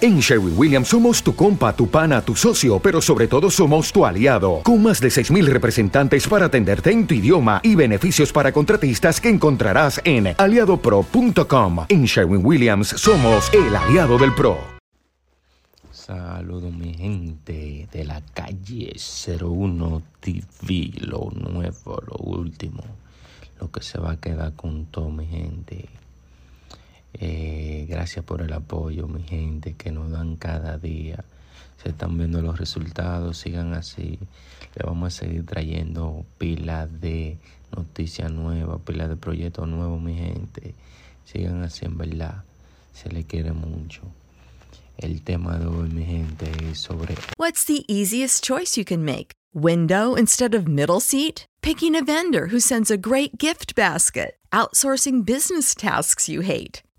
En Sherwin Williams somos tu compa, tu pana, tu socio, pero sobre todo somos tu aliado, con más de 6.000 representantes para atenderte en tu idioma y beneficios para contratistas que encontrarás en aliadopro.com. En Sherwin Williams somos el aliado del PRO. Saludos mi gente de la calle 01 TV, lo nuevo, lo último, lo que se va a quedar con todo mi gente. Gracias por el apoyo, mi gente, que nos dan cada día. Se están viendo los resultados, sigan así. Le vamos a seguir trayendo pilas de noticias nuevas, pilas de proyectos nuevos, mi gente. Sigan así, en verdad. Se le quiere mucho. El tema de hoy, mi gente, es sobre. What's the easiest choice you can make? Window instead of middle seat? Picking a vendor who sends a great gift basket? Outsourcing business tasks you hate?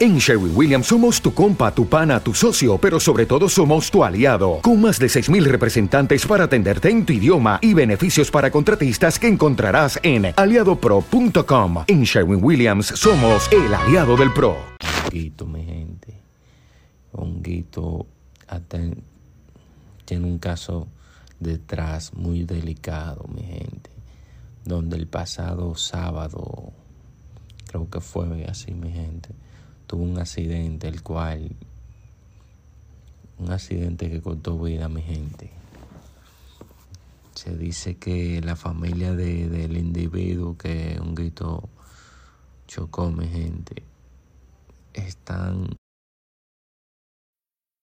En Sherwin Williams somos tu compa, tu pana, tu socio, pero sobre todo somos tu aliado, con más de 6.000 representantes para atenderte en tu idioma y beneficios para contratistas que encontrarás en aliadopro.com. En Sherwin Williams somos el aliado del PRO. Honguito, mi gente. Honguito tiene un caso detrás muy delicado, mi gente. Donde el pasado sábado, creo que fue así, mi gente, tuvo un accidente, el cual, un accidente que cortó vida, mi gente. Se dice que la familia de- del individuo que Honguito chocó, mi gente, están